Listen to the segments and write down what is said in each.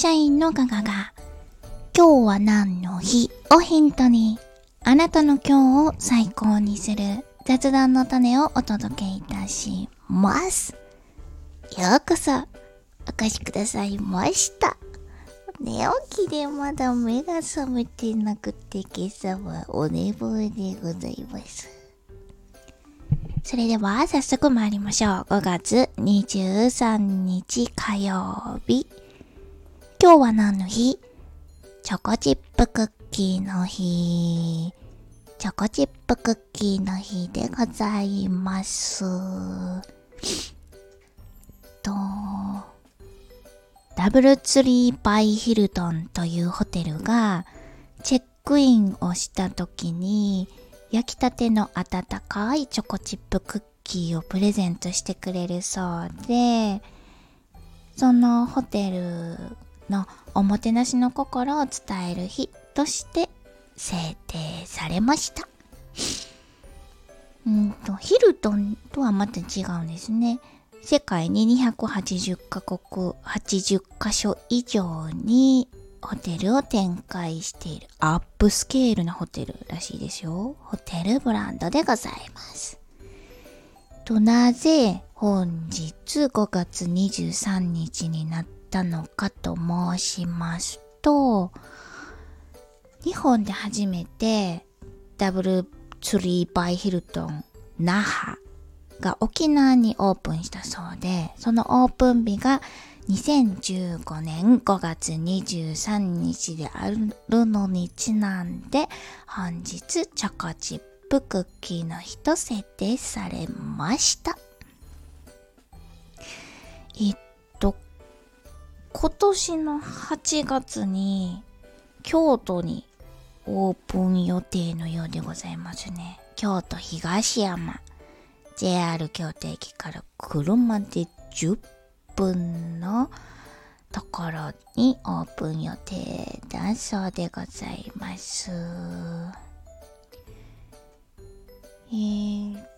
社員のガガが、今日は何の日？をヒントに、あなたの今日を最高にする雑談の種をお届けいたします。ようこそ、お越しくださいました。寝起きでまだ目が覚めてなくて今朝はお寝坊でございます。それでは早速参りましょう。5月23日火曜日。今日は何の日？チョコチップクッキーの日。チョコチップクッキーの日でございます。と、ダブルツリーバイヒルトンというホテルがチェックインをした時に焼きたての温かいチョコチップクッキーをプレゼントしてくれるそうでそのホテルのおもてなしの心を伝える日として制定されましたうんとヒルトンとはまた違うんですね世界に280カ国80カ所以上にホテルを展開しているアップスケールなホテルらしいですよ。ホテルブランドでございます。と、なぜ本日5月23日になったのかと申しますと、日本で初めてダブルツリーバイヒルトン那覇が沖縄にオープンしたそうで、そのオープン日が2015年5月23日であるのにちなんで、本日チョコチップクッキーの日と設定されました。えっと、今年の8月に京都にオープン予定のようでございますね。京都東山。JR 京都駅から車で10分のところにオープン予定だそうでございます。えー、っ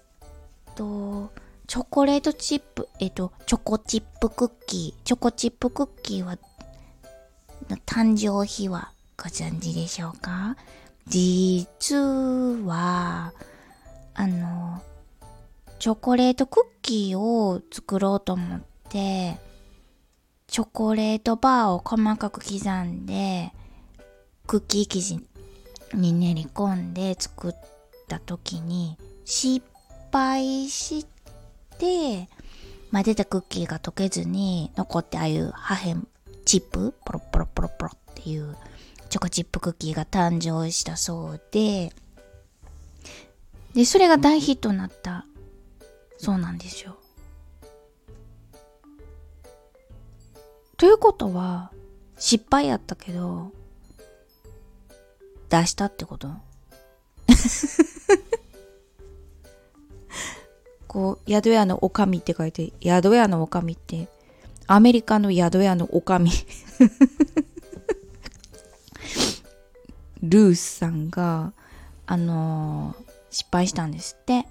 と、チョコレートチップ、えっと、チョコチップクッキー、チョコチップクッキーは、誕生日はご存知でしょうか？実は、あの、チョコレートクッキーを作ろうと思って、チョコレートバーを細かく刻んで、クッキー生地に練り込んで作った時に失敗して、混ぜたクッキーが溶けずに残ってああいう破片チップポロポロポロポロっていうチョコチップクッキーが誕生したそうで、で、それが大ヒットになったそうなんですよ。ということは、失敗やったけど、出したってこと？こう、宿屋のおかみって書いて、宿屋のおかみって、アメリカの宿屋のおかみルースさんが、あのー、失敗したんですって。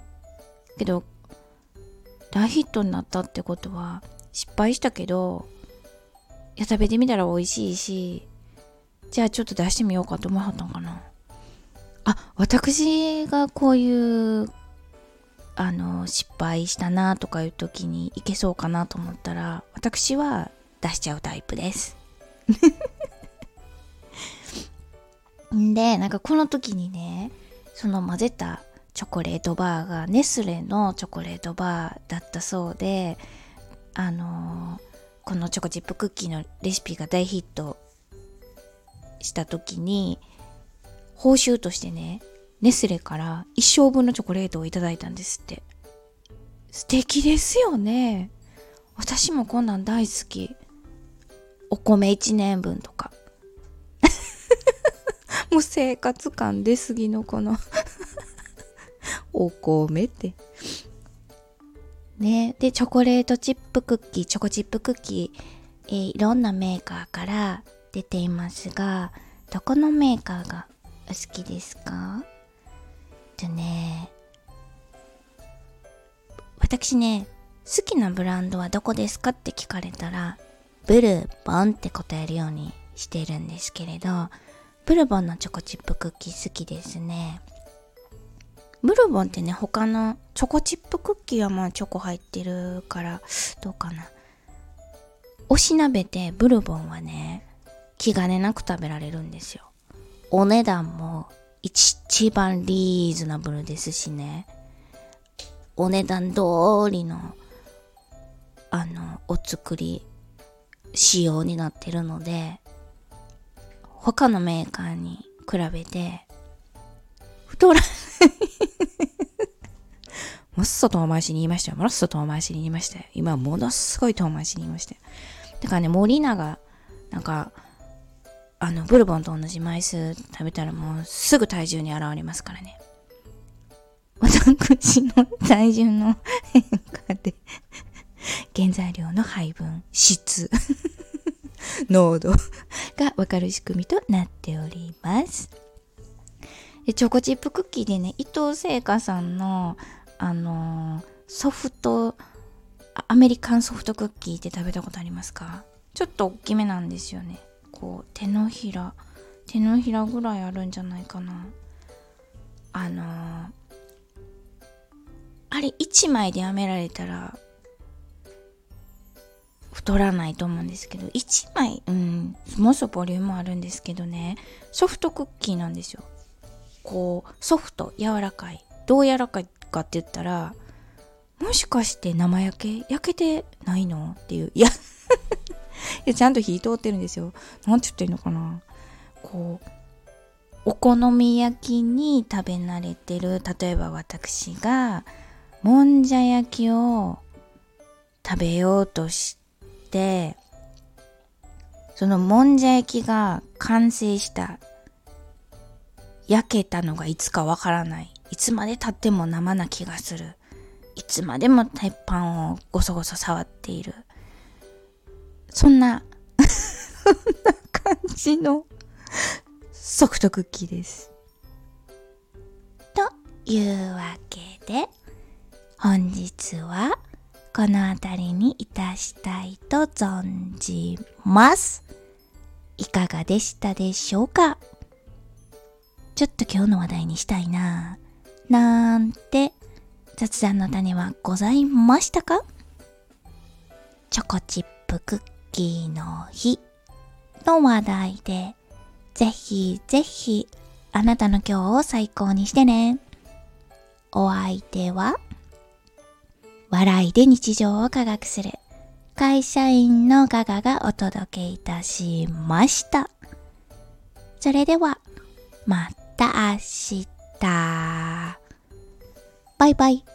けど、大ヒットになったってことは失敗したけどいや食べてみたら美味しいしじゃあちょっと出してみようかと思わはったんかなあ私がこういうあの失敗したなとかいう時にいけそうかなと思ったら私は出しちゃうタイプです。でなんかこの時にねその混ぜたチョコレートバーがネスレのチョコレートバーだったそうであのー、このチョコチップクッキーのレシピが大ヒットした時に報酬としてねネスレから一生分のチョコレートをいただいたんですって。素敵ですよね。私もこんなん大好き。お米1年分とか。もう生活感出すぎのこの。お米って。ね。で、チョコレートチップクッキー、チョコチップクッキー、えー、いろんなメーカーから出ていますが、どこのメーカーがお好きですか？とね、私ね、好きなブランドはどこですかって聞かれたら、ブルボンって答えるようにしてるんですけれど、ブルボンのチョコチップクッキー好きですね。ブルボンってね、他のチョコチップクッキーはまあチョコ入ってるから、どうかな。おしなべてブルボンはね、気兼ねなく食べられるんですよ。お値段も一番リーズナブルですしね。お値段通りの、あの、お作り、仕様になってるので、他のメーカーに比べて、太らない もっそ遠回しに言いましたよ。もっそ遠回しに言いましたよ。今ものすごい遠回しに言いましたよ。だからね、森永、なんか、あの、ブルボンと同じ枚数食べたらもうすぐ体重に現れますからね。私の体重の変化で原材料の配分、質 濃度がわかる仕組みとなっております。でチョコチップクッキーでね、伊藤製菓さんの、あのー、ソフト、アメリカンソフトクッキーって食べたことありますか？ちょっと大きめなんですよね。こう、手のひら、手のひらぐらいあるんじゃないかな。あのー、あれ1枚でやめられたら太らないと思うんですけど、1枚、うん、もそボリュームあるんですけどね、ソフトクッキーなんですよ。こう、ソフト、柔らかい。どう柔らかいかって言ったら、もしかして生焼け？焼けてないの？っていう。いやいや、ちゃんと火通ってるんですよ。なんて言ってんのかな。こう、お好み焼きに食べ慣れてる、例えば私が、もんじゃ焼きを食べようとしでそのもんじゃ焼きが完成した焼けたのがいつかわからないいつまでたっても生な気がするいつまでも鉄板をごそごそ触っているそんなそんな感じのソフトクッキーです。というわけで本日はこの辺りにいたしたいと存じます。いかがでしたでしょうか？ちょっと今日の話題にしたいな。ぁなんて雑談の種はございましたか？チョコチップクッキーの日の話題でぜひぜひあなたの今日を最高にしてね。お相手は笑いで日常を科学する会社員のガガがお届けいたしました。それでは、また明日。バイバイ。